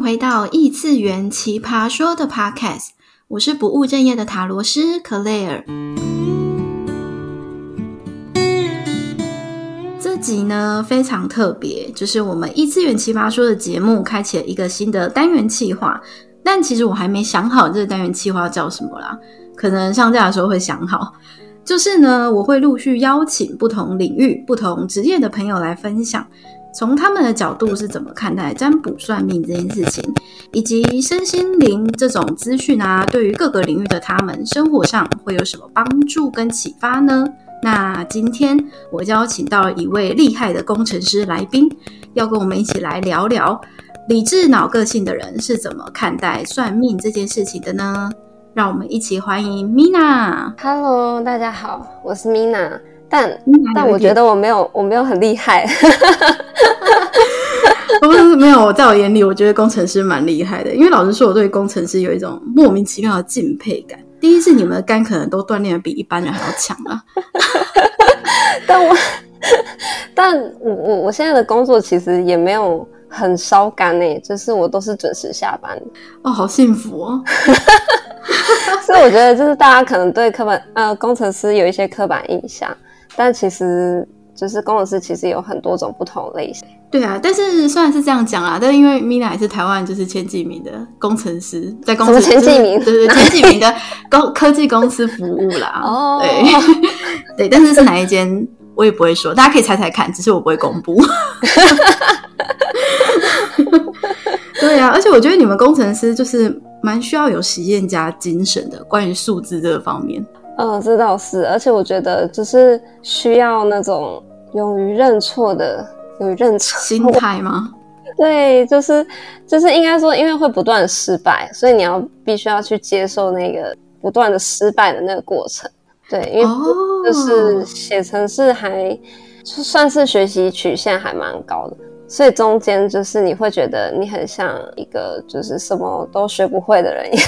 回到异次元奇葩说的 Podcast，我是不务正业的塔罗师 Claire。这集呢非常特别，就是我们异次元奇葩说的节目开启了一个新的单元计划，但其实我还没想好这个单元计划叫什么啦，可能上架的时候会想好。就是呢，我会陆续邀请不同领域、不同职业的朋友来分享。从他们的角度是怎么看待占卜算命这件事情，以及身心灵这种资讯啊，对于各个领域的他们生活上会有什么帮助跟启发呢？那今天我邀请到一位厉害的工程师来宾，要跟我们一起来聊聊理智脑个性的人是怎么看待算命这件事情的呢？让我们一起欢迎 Mina。Hello，大家好，我是 Mina。但但我觉得我没有我没有很厉害，不是没有，在我眼里，我觉得工程师蛮厉害的。因为老实说，我对工程师有一种莫名其妙的敬佩感。第一是你们的肝可能都锻炼的比一般人还要强啊。但我但我我我现在的工作其实也没有很烧肝诶，就是我都是准时下班。哦，好幸福哦。所以我觉得，就是大家可能对刻板呃工程师有一些刻板印象。但其实，就是工程师其实有很多种不同类型。对啊，但是虽然是这样讲啊，但是因为 Mina 也是台湾就是前几名的工程师，在公司前几名，对对，前几名的 公科技公司服务啦。哦，对对，但是是哪一间我也不会说，大家可以猜猜看，只是我不会公布。对啊，而且我觉得你们工程师就是蛮需要有实验家精神的，关于数字这个方面。嗯，这倒是，而且我觉得就是需要那种勇于认错的，勇于认错心态吗？对，就是就是应该说，因为会不断失败，所以你要必须要去接受那个不断的失败的那个过程。对，因为就是写程式还就算是学习曲线还蛮高的，所以中间就是你会觉得你很像一个就是什么都学不会的人一样。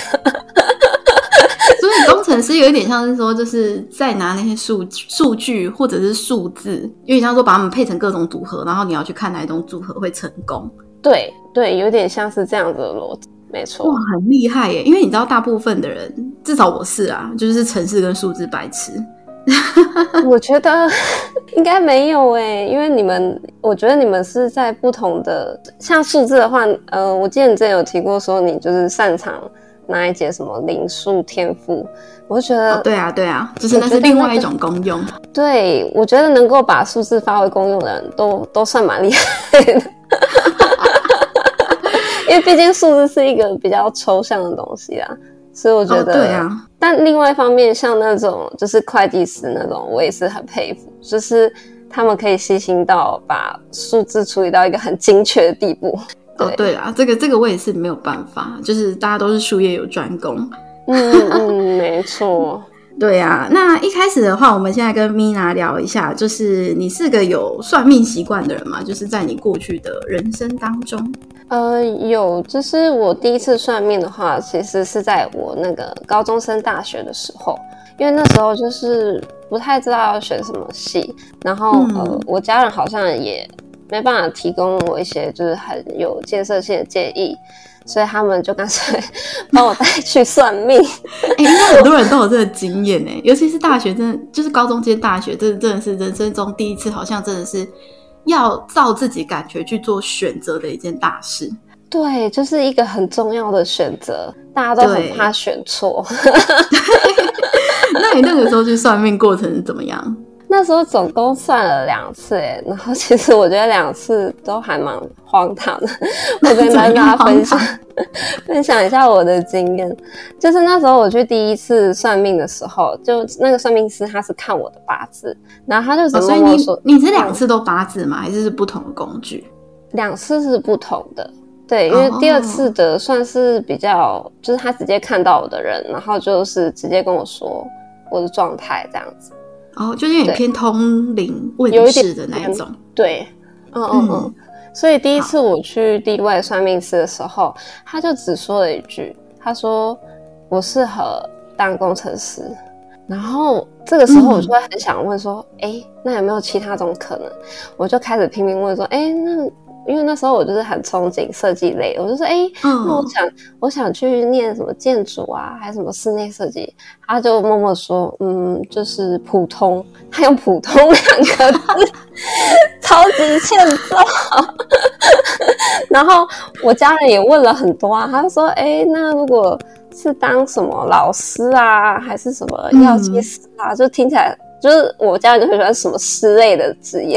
工程师有一点像是说，就是在拿那些数数据或者是数字，有点像说把它们配成各种组合，然后你要去看哪一种组合会成功。对对，有点像是这样子的逻辑，没错。哇，很厉害耶！因为你知道，大部分的人，至少我是啊，就是城市跟数字白痴。我觉得 应该没有哎，因为你们，我觉得你们是在不同的，像数字的话，呃，我记得你之前有提过说你就是擅长。哪一节什么灵数天赋？我就觉得，对啊，对啊，就是那是另外一种功用。对，我觉得能够把数字发挥功用的人都都算蛮厉害的，因为毕竟数字是一个比较抽象的东西啊，所以我觉得，对啊。但另外一方面，像那种就是会计师那种，我也是很佩服，就是他们可以细心到把数字处理到一个很精确的地步。哦，对啊，这个这个我也是没有办法，就是大家都是术业有专攻。嗯嗯，没错。对啊，那一开始的话，我们现在跟 Mina 聊一下，就是你是个有算命习惯的人嘛？就是在你过去的人生当中，呃，有，就是我第一次算命的话，其实是在我那个高中升大学的时候，因为那时候就是不太知道要选什么系，然后呃，我家人好像也。没办法提供我一些就是很有建设性的建议，所以他们就干脆把我带去算命。哎，应该很多人都有这个经验呢，尤其是大学，真的就是高中兼大学，这真的是人生中第一次，好像真的是要照自己感觉去做选择的一件大事。对，就是一个很重要的选择，大家都很怕选错。那你那个时候去算命过程是怎么样？那时候总共算了两次，哎，然后其实我觉得两次都还蛮荒唐的。我跟大家分享 分享一下我的经验，就是那时候我去第一次算命的时候，就那个算命师他是看我的八字，然后他就只跟我说：“你是两次都八字吗？还是是不同的工具？”两次是不同的，对，因为第二次的算是比较，就是他直接看到我的人，然后就是直接跟我说我的状态这样子。哦，就是有点偏通灵问世的那一种，对，嗯嗯嗯。所以第一次我去地外算命师的时候，他就只说了一句，他说我适合当工程师。然后这个时候我就会很想问说，哎，那有没有其他种可能？我就开始拼命问说，哎，那因为那时候我就是很憧憬设计类，我就说，哎，那我想我想去念什么建筑啊，还是什么室内设计？他就默默说，嗯，就是普通，他用普通两个字，超级欠揍。然后我家人也问了很多啊，他就说，哎，那如果是当什么老师啊，还是什么药剂师啊，就听起来。就是我家人就很喜欢什么师类的职业，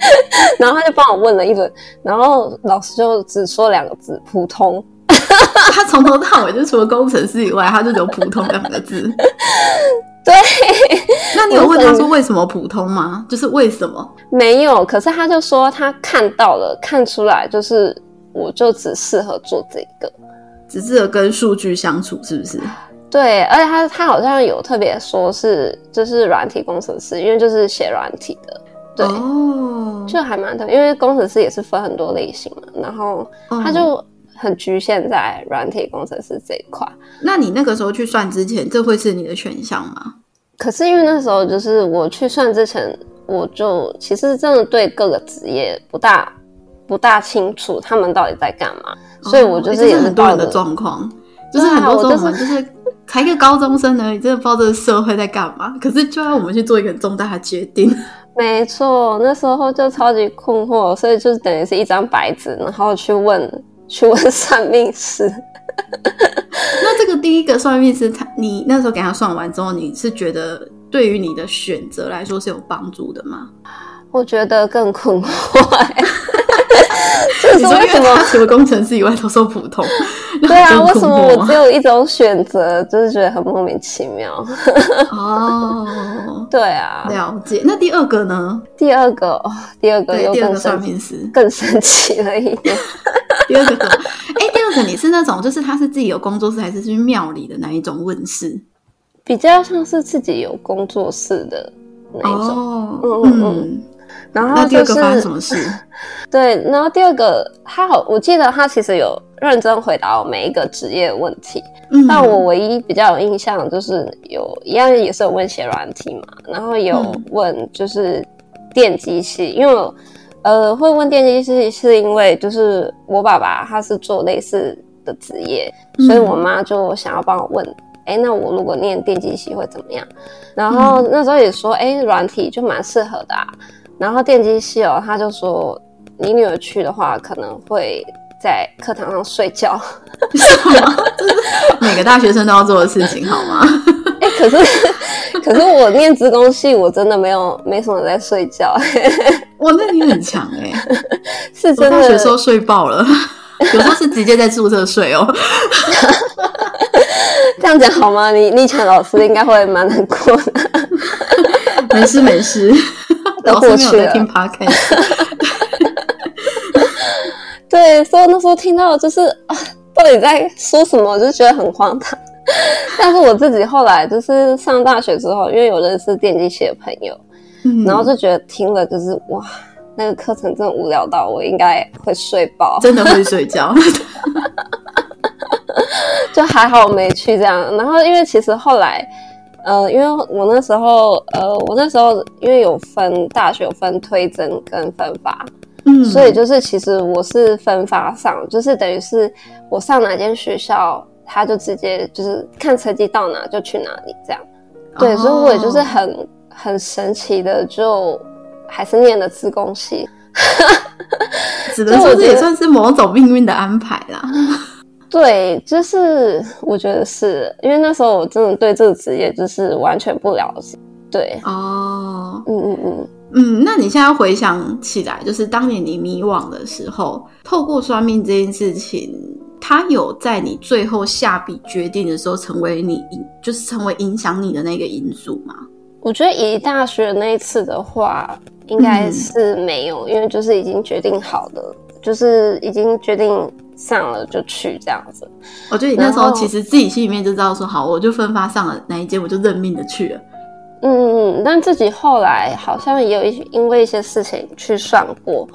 然后他就帮我问了一轮，然后老师就只说两个字：普通。他从头到尾就除了工程师以外，他就只有普通两个字。对，那你有问他说为什么普通吗？就是为什么？没有，可是他就说他看到了，看出来就是我就只适合做这个，只适合跟数据相处，是不是？对，而且他他好像有特别说是就是软体工程师，因为就是写软体的，对，就还蛮特别，因为工程师也是分很多类型嘛，然后他就很局限在软体工程师这一块。那你那个时候去算之前，这会是你的选项吗？可是因为那时候就是我去算之前，我就其实真的对各个职业不大不大清楚他们到底在干嘛，所以我就是也是很多人的状况，就是很多时候我们就是。才一个高中生而已，真的不知道这个社会在干嘛。可是就要我们去做一个重大的决定。没错，那时候就超级困惑，所以就是等于是一张白纸，然后去问 去问算命师。那这个第一个算命师，他你那时候给他算完之后，你是觉得对于你的选择来说是有帮助的吗？我觉得更困惑。你说为什么除了工程师以外都说普通？对啊，为什么我只有一种选择？就是觉得很莫名其妙。哦，对啊，了解。那第二个呢？第二个，第二个又更算命师更神奇了一点。第二个，哎，第二个你是那种就是他是自己有工作室，还是去庙里的那一种问世？比较像是自己有工作室的那一种。嗯嗯嗯。然后就是发生什么事？对，然后第二个，他好，我记得他其实有认真回答我每一个职业问题。嗯，但我唯一比较有印象就是有一样也是有问写软体嘛，然后有问就是电机系，因为呃会问电机系是因为就是我爸爸他是做类似的职业，所以我妈就想要帮我问，哎，那我如果念电机系会怎么样？然后那时候也说，哎，软体就蛮适合的。啊然后电机系哦，他就说你女儿去的话，可能会在课堂上睡觉，每个大学生都要做的事情，好吗？哎，可是可是我念职工系，我真的没有没什么在睡觉。哇，那你很强哎，是真的。大学时候睡爆了，有时候是直接在宿舍睡哦。这样讲好吗？你你抢老师应该会蛮难过的。没事没事。都过去了。听 podcast，对，所以那时候听到就是啊，到底在说什么，就觉得很荒唐。但是我自己后来就是上大学之后，因为有认识电机系的朋友，然后就觉得听了就是哇，那个课程真的无聊到我应该会睡饱，真的会睡觉。就还好我没去这样。然后因为其实后来。呃，因为我那时候，呃，我那时候因为有分大学有分推甄跟分发，嗯，所以就是其实我是分发上，就是等于是我上哪间学校，他就直接就是看成绩到哪就去哪里这样，对，所以我也就是很很神奇的，就还是念了自工系，只能说这也算是某种命运的安排啦。对，就是我觉得是因为那时候我真的对这个职业就是完全不了解。对，哦，嗯嗯嗯嗯，那你现在回想起来，就是当年你迷惘的时候，透过算命这件事情，它有在你最后下笔决定的时候，成为你影，就是成为影响你的那个因素吗？我觉得以大学那一次的话，应该是没有，因为就是已经决定好的，就是已经决定。上了就去这样子，我觉得你那时候其实自己心里面就知道说好，我就分发上了哪一间，我就认命的去了。嗯嗯嗯，但自己后来好像也有一因为一些事情去算过，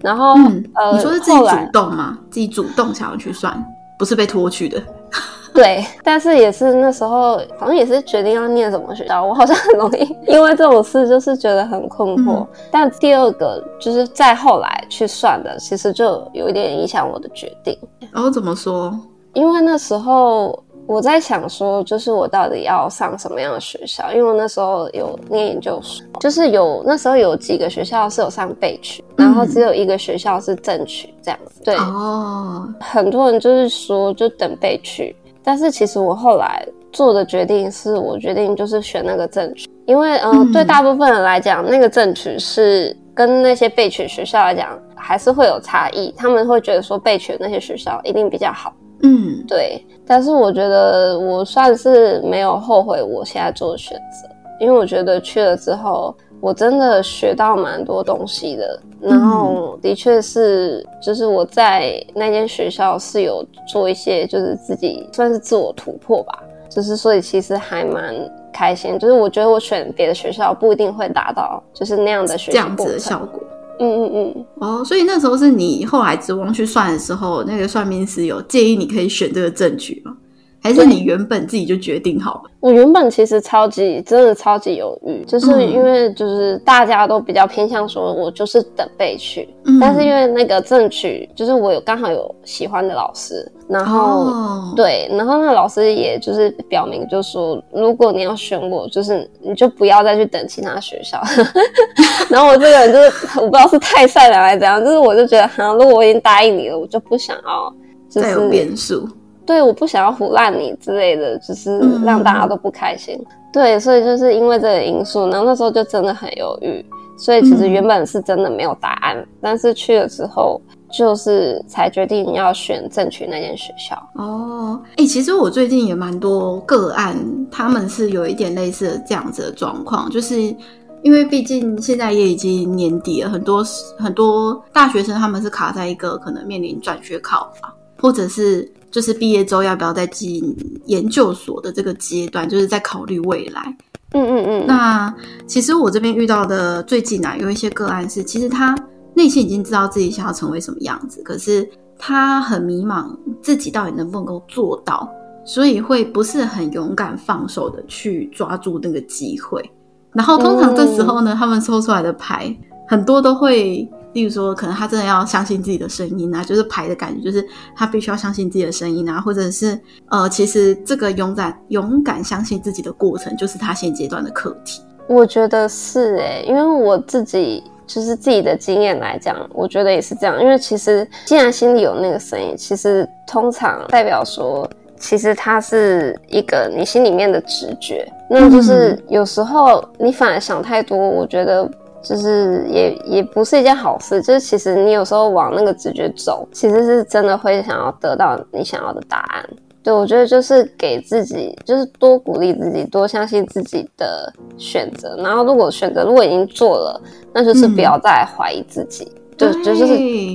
然后呃，你说是自己主动吗？自己主动想要去算，不是被拖去的。对，但是也是那时候好像也是决定要念什么学校，我好像很容易因为这种事就是觉得很困惑。但第二个就是再后来去算的，其实就有一点影响我的决定。然后怎么说？因为那时候。我在想说，就是我到底要上什么样的学校？因为我那时候有念研究所，就是有那时候有几个学校是有上备取，然后只有一个学校是正取这样子。对哦，很多人就是说就等备取，但是其实我后来做的决定是我决定就是选那个正取，因为嗯，对大部分人来讲，那个正取是跟那些备取学校来讲还是会有差异，他们会觉得说备取那些学校一定比较好。嗯，对，但是我觉得我算是没有后悔我现在做的选择，因为我觉得去了之后，我真的学到蛮多东西的，然后的确是，就是我在那间学校是有做一些，就是自己算是自我突破吧，就是所以其实还蛮开心，就是我觉得我选别的学校不一定会达到就是那样的学这样子的效果。嗯嗯嗯，哦，所以那时候是你后来指望去算的时候，那个算命师有建议你可以选这个证据吗？还是你原本自己就决定好了？我原本其实超级真的超级犹豫，就是因为就是大家都比较偏向说我就是等备去，但是因为那个正取就是我有刚好有喜欢的老师，然后对，然后那个老师也就是表明就说如果你要选我，就是你就不要再去等其他学校。然后我这个人就是我不知道是太善良还是怎样，就是我就觉得哈，如果我已经答应你了，我就不想要再有变数。对，我不想要唬烂你之类的，就是让大家都不开心。对，所以就是因为这个因素，然后那时候就真的很犹豫。所以其实原本是真的没有答案，但是去了之后，就是才决定要选正取那间学校。哦，哎，其实我最近也蛮多个案，他们是有一点类似的这样子的状况，就是因为毕竟现在也已经年底了，很多很多大学生他们是卡在一个可能面临转学考啊，或者是。就是毕业之后要不要再进研究所的这个阶段，就是在考虑未来。嗯嗯嗯。那其实我这边遇到的最近啊，有一些个案是，其实他内心已经知道自己想要成为什么样子，可是他很迷茫，自己到底能不能够做到，所以会不是很勇敢放手的去抓住那个机会。然后通常这时候呢，他们抽出来的牌很多都会。例如说，可能他真的要相信自己的声音啊，就是牌的感觉，就是他必须要相信自己的声音啊，或者是呃，其实这个勇敢勇敢相信自己的过程，就是他现阶段的课题。我觉得是诶，因为我自己就是自己的经验来讲，我觉得也是这样。因为其实既然心里有那个声音，其实通常代表说，其实它是一个你心里面的直觉。那就是有时候你反而想太多，我觉得。就是也也不是一件好事，就是其实你有时候往那个直觉走，其实是真的会想要得到你想要的答案。对我觉得就是给自己，就是多鼓励自己，多相信自己的选择。然后如果选择如果已经做了，那就是不要再怀疑自己。就就是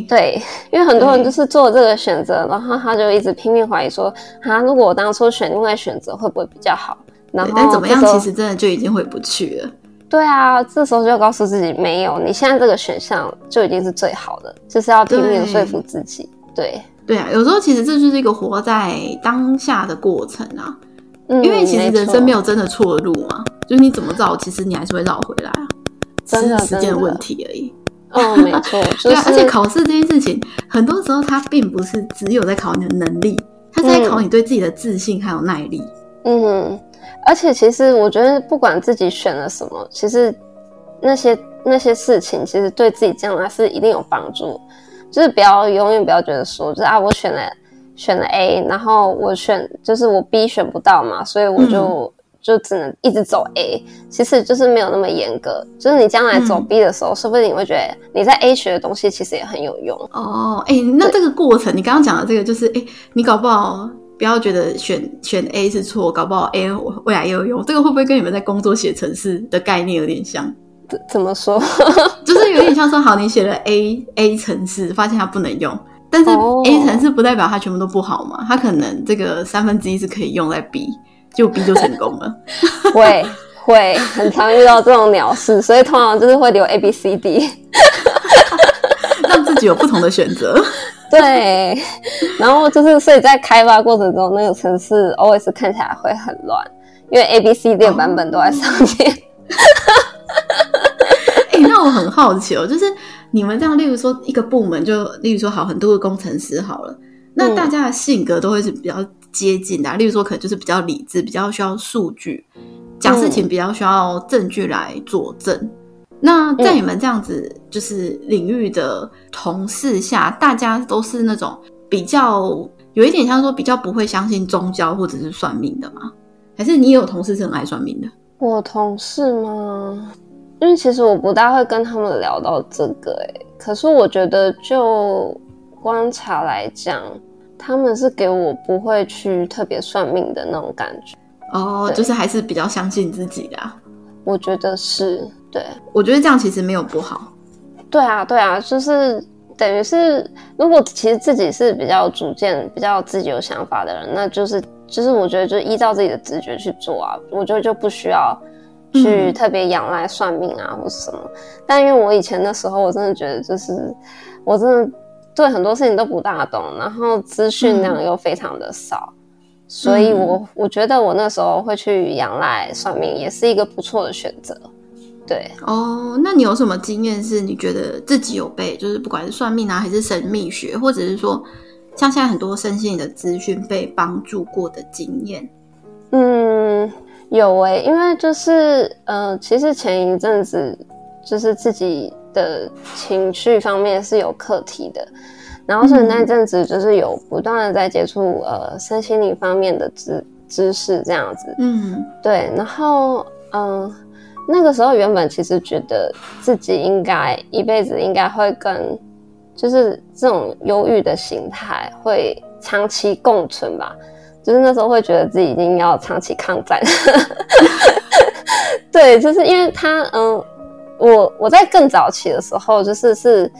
对，因为很多人就是做这个选择，然后他就一直拼命怀疑说，啊，如果我当初选另外选择会不会比较好？然后但怎么样，其实真的就已经回不去了。对啊，这时候就要告诉自己，没有，你现在这个选项就已经是最好的，就是要拼命说服自己。对，对啊，有时候其实这就是一个活在当下的过程啊，因为其实人生没有真的错路嘛，就是你怎么绕，其实你还是会绕回来啊，只是时间的问题而已。哦，没错，对啊，而且考试这件事情，很多时候它并不是只有在考你的能力，它在考你对自己的自信还有耐力。嗯。而且其实我觉得，不管自己选了什么，其实那些那些事情，其实对自己将来是一定有帮助。就是不要永远不要觉得说，就是啊，我选了选了 A，然后我选就是我 B 选不到嘛，所以我就就只能一直走 A。其实就是没有那么严格，就是你将来走 B 的时候，说不定你会觉得你在 A 学的东西其实也很有用哦。哎，那这个过程，你刚刚讲的这个，就是哎，你搞不好。不要觉得选选 A 是错，搞不好 A 未来也有用。这个会不会跟你们在工作写程式的概念有点像？怎怎么说？就是有点像说，好，你写了 A A 程式，发现它不能用，但是 A 程式不代表它全部都不好嘛？它可能这个三分之一是可以用在 B，就 B 就成功了。会会很常遇到这种鸟事，所以通常就是会留 A B C D，让自己有不同的选择。对，然后就是所以在开发过程中，那个城市 always 看起来会很乱，因为 A、B、C、D 的版本都在上面。哎，那我很好奇哦，就是你们这样，例如说一个部门，就例如说好很多个工程师好了，那大家的性格都会是比较接近的，例如说可能就是比较理智，比较需要数据，讲事情比较需要证据来佐证。那在你们这样子就是领域的同事下，大家都是那种比较有一点像说比较不会相信宗教或者是算命的吗？还是你有同事是很爱算命的？我同事吗？因为其实我不大会跟他们聊到这个，哎，可是我觉得就观察来讲，他们是给我不会去特别算命的那种感觉。哦，就是还是比较相信自己的。我觉得是。对，我觉得这样其实没有不好。对啊，对啊，就是等于是，如果其实自己是比较主见、比较自己有想法的人，那就是就是我觉得就依照自己的直觉去做啊。我觉得就不需要去特别仰赖算命啊或什么。但因为我以前的时候，我真的觉得就是我真的对很多事情都不大懂，然后资讯量又非常的少，所以我我觉得我那时候会去仰赖算命，也是一个不错的选择。对哦，那你有什么经验是你觉得自己有被，就是不管是算命啊，还是神秘学，或者是说像现在很多身心的资讯被帮助过的经验？嗯，有诶，因为就是呃，其实前一阵子就是自己的情绪方面是有课题的，然后所以那阵子就是有不断的在接触呃身心灵方面的知知识这样子。嗯，对，然后嗯。那个时候原本其实觉得自己应该一辈子应该会跟，就是这种忧郁的形态会长期共存吧，就是那时候会觉得自己一定要长期抗战。对，就是因为他，嗯，我我在更早期的时候，就是是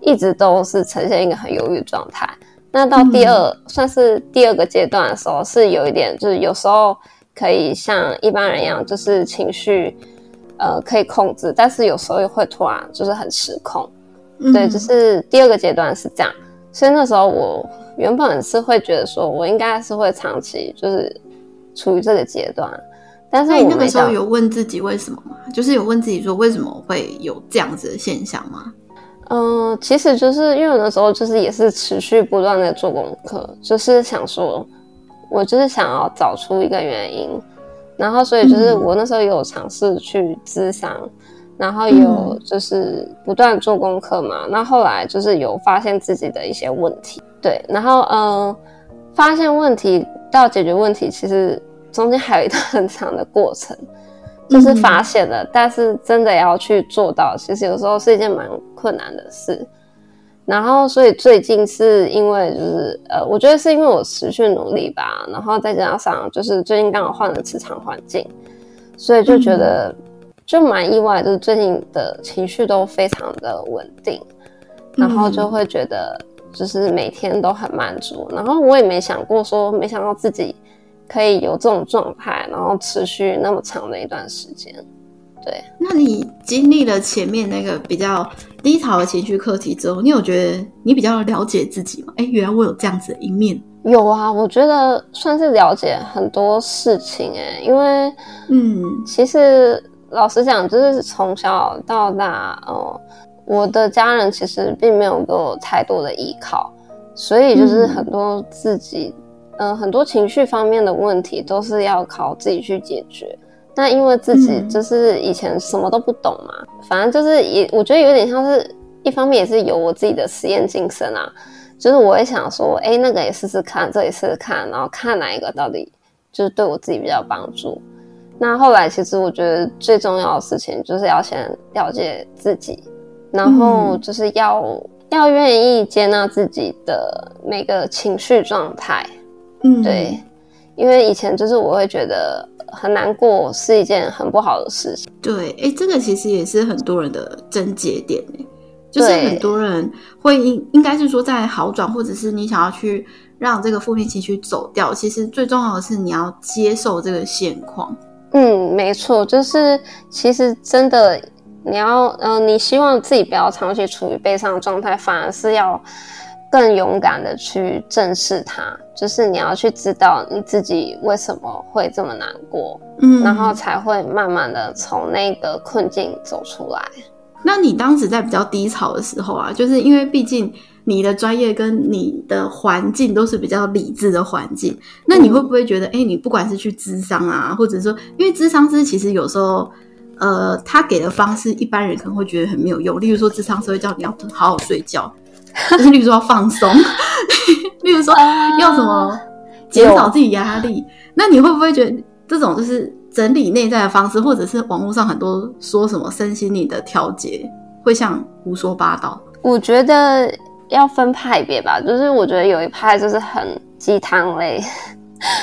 一直都是呈现一个很忧郁状态。那到第二算是第二个阶段的时候，是有一点就是有时候可以像一般人一样，就是情绪。呃，可以控制，但是有时候又会突然就是很失控，对，就是第二个阶段是这样。所以那时候我原本是会觉得说，我应该是会长期就是处于这个阶段，但是你那个时候有问自己为什么吗？就是有问自己说为什么会有这样子的现象吗？嗯，其实就是因为那时候就是也是持续不断的做功课，就是想说，我就是想要找出一个原因。然后，所以就是我那时候有尝试去咨商，然后有就是不断做功课嘛。那后来就是有发现自己的一些问题，对。然后，嗯，发现问题到解决问题，其实中间还有一段 很长的过程。就是发现了，但是真的要去做到，其实有时候是一件蛮困难的事。然后，所以最近是因为就是呃，我觉得是因为我持续努力吧，然后再加上就是最近刚好换了职场环境，所以就觉得就蛮意外，就是最近的情绪都非常的稳定，然后就会觉得就是每天都很满足，然后我也没想过说，没想到自己可以有这种状态，然后持续那么长的一段时间。对，那你经历了前面那个比较低潮的情绪课题之后，你有觉得你比较了解自己吗？哎，原来我有这样子的一面。有啊，我觉得算是了解很多事情哎，因为嗯，其实老实讲，就是从小到大，哦，我的家人其实并没有给我太多的依靠，所以就是很多自己，嗯，很多情绪方面的问题都是要靠自己去解决。那因为自己就是以前什么都不懂嘛，反正就是也我觉得有点像是一方面也是有我自己的实验精神啊，就是我也想说，哎，那个也试试看，这也试试看，然后看哪一个到底就是对我自己比较帮助。那后来其实我觉得最重要的事情就是要先了解自己，然后就是要要愿意接纳自己的每个情绪状态。嗯，对，因为以前就是我会觉得。很难过是一件很不好的事情。对，哎，这个其实也是很多人的症结点就是很多人会应应该是说在好转，或者是你想要去让这个负面情绪走掉，其实最重要的是你要接受这个现况。嗯，没错，就是其实真的你要，嗯，你希望自己不要长期处于悲伤的状态，反而是要更勇敢的去正视它，就是你要去知道你自己为什么会这么难过，嗯，然后才会慢慢的从那个困境走出来。那你当时在比较低潮的时候啊，就是因为毕竟你的专业跟你的环境都是比较理智的环境，那你会不会觉得，哎，你不管是去智商啊，或者说，因为智商师其实有时候，呃，他给的方式一般人可能会觉得很没有用，例如说智商师会叫你要好好睡觉。例如说要放松，例如说要什么减少自己压力，那你会不会觉得这种就是整理内在的方式，或者是网络上很多说什么身心灵的调节，会像胡说八道？我觉得要分派别吧，就是我觉得有一派就是很鸡汤类，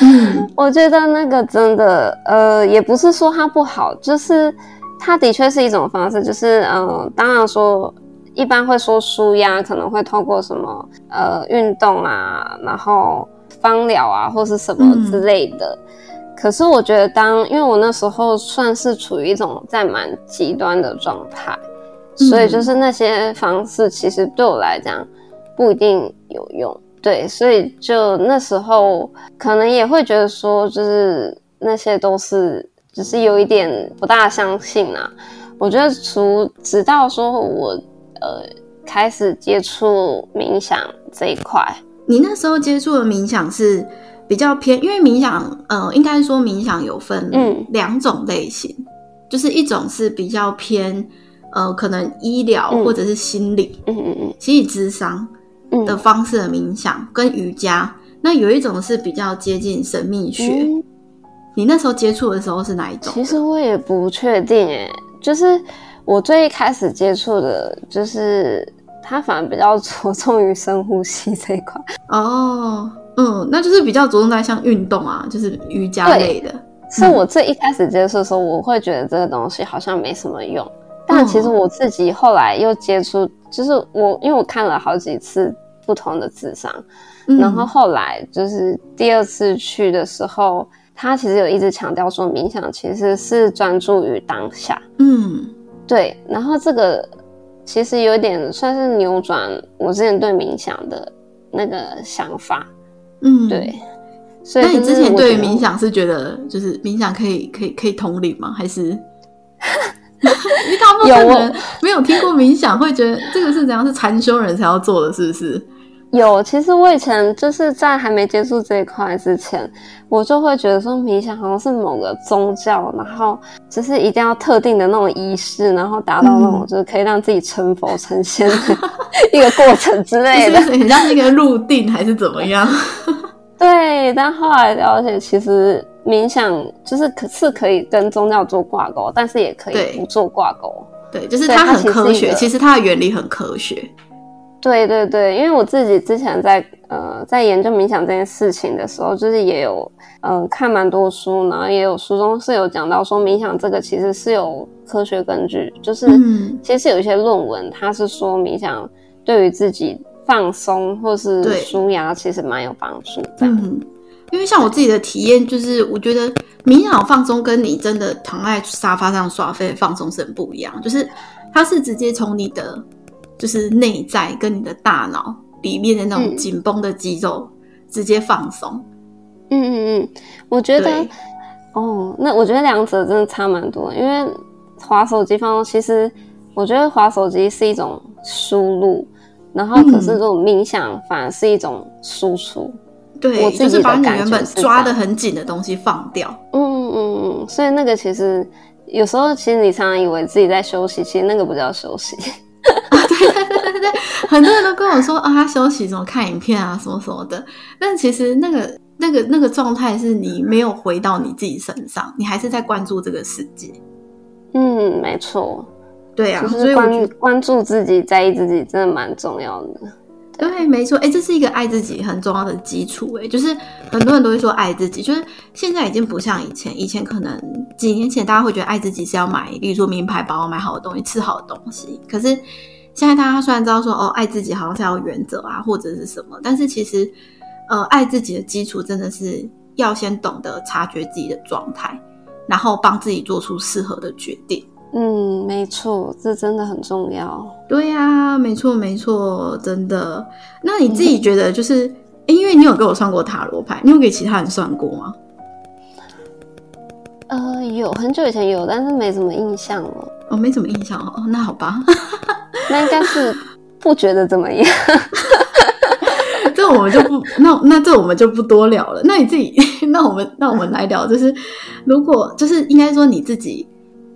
嗯，我觉得那个真的，呃，也不是说它不好，就是它的确是一种方式，就是嗯，当然说。一般会说舒压，可能会透过什么呃运动啊，然后芳疗啊，或是什么之类的。可是我觉得，当因为我那时候算是处于一种在蛮极端的状态，所以就是那些方式其实对我来讲不一定有用。对，所以就那时候可能也会觉得说，就是那些都是只是有一点不大相信啊。我觉得除直到说我。呃，开始接触冥想这一块。你那时候接触的冥想是比较偏，因为冥想，呃，应该说冥想有分两种类型，就是一种是比较偏，呃，可能医疗或者是心理，嗯嗯嗯，心理智商的方式的冥想跟瑜伽。那有一种是比较接近神秘学。你那时候接触的时候是哪一种？其实我也不确定，哎，就是。我最一开始接触的就是，他反而比较着重于深呼吸这一块。哦，嗯，那就是比较着重在像运动啊，就是瑜伽类的。是我最一开始接触的时候，我会觉得这个东西好像没什么用。但其实我自己后来又接触，就是我因为我看了好几次不同的智商，然后后来就是第二次去的时候，他其实有一直强调说，冥想其实是专注于当下。嗯。对，然后这个其实有点算是扭转我之前对冥想的那个想法，嗯，对。所以那你之前对冥想是觉得就是冥想可以可以可以统领吗？还是？你大部分人没有听过冥想，会觉得这个是怎样？是禅修人才要做的，是不是？有，其实我以前就是在还没接触这一块之前，我就会觉得说冥想好像是某个宗教，然后就是一定要特定的那种仪式，然后达到那种就是可以让自己成佛成仙的一个过程之类的，很像一个入定还是怎么样？对，但后来了解，其实冥想就是可是可以跟宗教做挂钩，但是也可以不做挂钩。对，就是它很科学，其实它的原理很科学。对对对，因为我自己之前在呃在研究冥想这件事情的时候，就是也有嗯看蛮多书，然后也有书中是有讲到说冥想这个其实是有科学根据，就是其实有一些论文，它是说冥想对于自己放松或是舒压其实蛮有帮助。嗯，因为像我自己的体验，就是我觉得冥想放松跟你真的躺在沙发上耍废放松是很不一样，就是它是直接从你的。就是内在跟你的大脑里面的那种紧绷的肌肉直接放松。嗯嗯嗯，我觉得哦，那我觉得两者真的差蛮多。因为滑手机放松，其实我觉得滑手机是一种输入，然后可是这种冥想反而是一种输出。对，就是把你原本抓的很紧的东西放掉。嗯嗯嗯，所以那个其实有时候其实你常常以为自己在休息，其实那个不叫休息。很多人都跟我说啊，他休息，什么看影片啊，什么什么的。但其实那个那个那个状态是你没有回到你自己身上，你还是在关注这个世界。嗯，没错，对啊，所以关关注自己，在意自己，真的蛮重要的。对，没错，哎，这是一个爱自己很重要的基础。哎，就是很多人都会说爱自己，就是现在已经不像以前，以前可能几年前大家会觉得爱自己是要买，例如说名牌包、买好的东西、吃好的东西，可是。现在大家虽然知道说哦，爱自己好像是要原则啊，或者是什么，但是其实，呃，爱自己的基础真的是要先懂得察觉自己的状态，然后帮自己做出适合的决定。嗯，没错，这真的很重要。对呀，没错没错，真的。那你自己觉得，就是因为你有给我算过塔罗牌，你有给其他人算过吗？呃，有很久以前有，但是没什么印象了。哦，没什么印象哦，那好吧。那应该是不觉得怎么样。这我们就不，那那这我们就不多聊了。那你自己，那我们那我们来聊，就是如果就是应该说你自己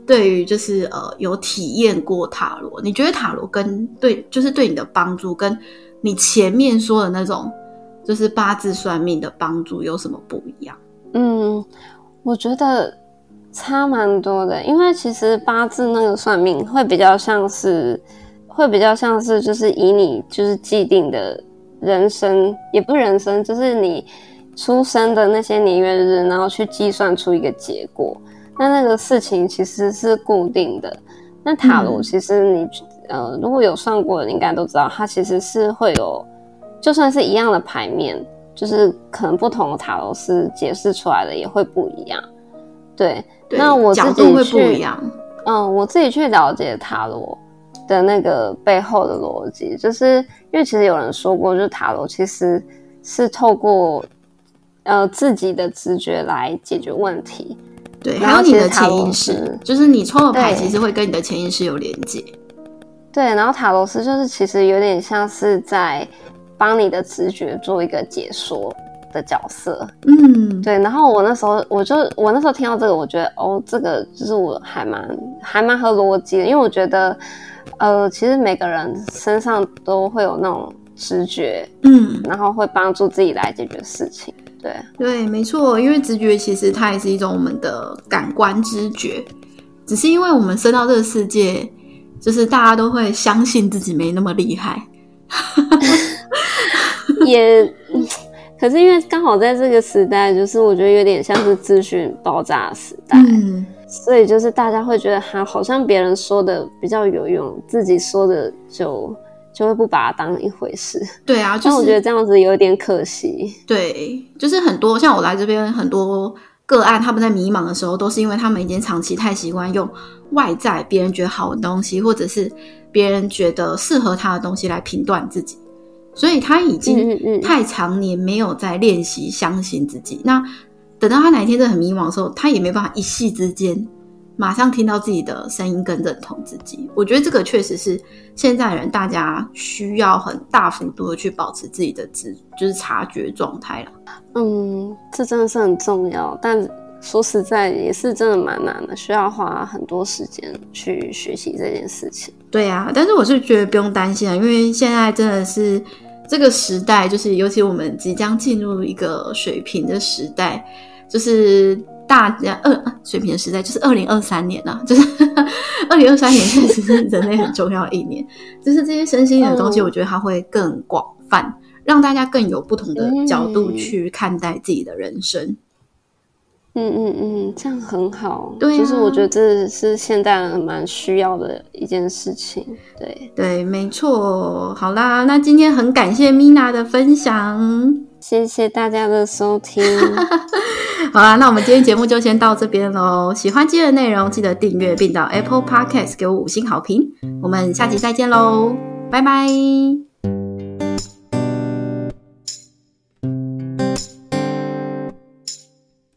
对于就是呃有体验过塔罗，你觉得塔罗跟对就是对你的帮助，跟你前面说的那种就是八字算命的帮助有什么不一样？嗯，我觉得差蛮多的，因为其实八字那个算命会比较像是会比较像是就是以你就是既定的。人生也不人生，就是你出生的那些年月日，然后去计算出一个结果。那那个事情其实是固定的。那塔罗其实你呃，如果有算过的，应该都知道，它其实是会有，就算是一样的牌面，就是可能不同的塔罗师解释出来的也会不一样。对，那我自己会不一样。嗯，我自己去了解塔罗。的那个背后的逻辑，就是因为其实有人说过，就是塔罗其实是透过呃自己的直觉来解决问题。对，还有你的潜意识，就是你抽的牌其实会跟你的潜意识有连接。对，然后塔罗斯就是其实有点像是在帮你的直觉做一个解说的角色。嗯，对。然后我那时候我就我那时候听到这个，我觉得哦，这个就是我还蛮还蛮合逻辑的，因为我觉得。呃，其实每个人身上都会有那种直觉，嗯，然后会帮助自己来解决事情。对，对，没错，因为直觉其实它也是一种我们的感官知觉，只是因为我们生到这个世界，就是大家都会相信自己没那么厉害，也，可是因为刚好在这个时代，就是我觉得有点像是资讯爆炸时代。所以就是大家会觉得哈好像别人说的比较有用，自己说的就就会不把它当一回事。对啊，就我觉得这样子有点可惜。对，就是很多像我来这边很多个案，他们在迷茫的时候，都是因为他们已经长期太习惯用外在别人觉得好的东西，或者是别人觉得适合他的东西来评断自己，所以他已经太常年没有在练习相信自己。那等到他哪一天真的很迷茫的时候，他也没办法一夕之间马上听到自己的声音跟认同自己。我觉得这个确实是现在人大家需要很大幅度的去保持自己的知，就是察觉状态了。嗯，这真的是很重要，但说实在也是真的蛮难的，需要花很多时间去学习这件事情。对呀，但是我是觉得不用担心啊，因为现在真的是。这个时代，就是尤其我们即将进入一个水平的时代，就是大家二水平的时代，就是二零二三年啊，就是二零二三年确实是人类很重要的一年。就是这些身心的东西，我觉得它会更广泛，让大家更有不同的角度去看待自己的人生。嗯嗯嗯，这样很好。对，其实我觉得这是现代人蛮需要的一件事情。对对，没错。好啦，那今天很感谢米娜的分享，谢谢大家的收听。好啦，那我们今天节目就先到这边喽。喜欢今天的内容，记得订阅并到 Apple Podcast 给我五星好评。我们下期再见喽，拜拜。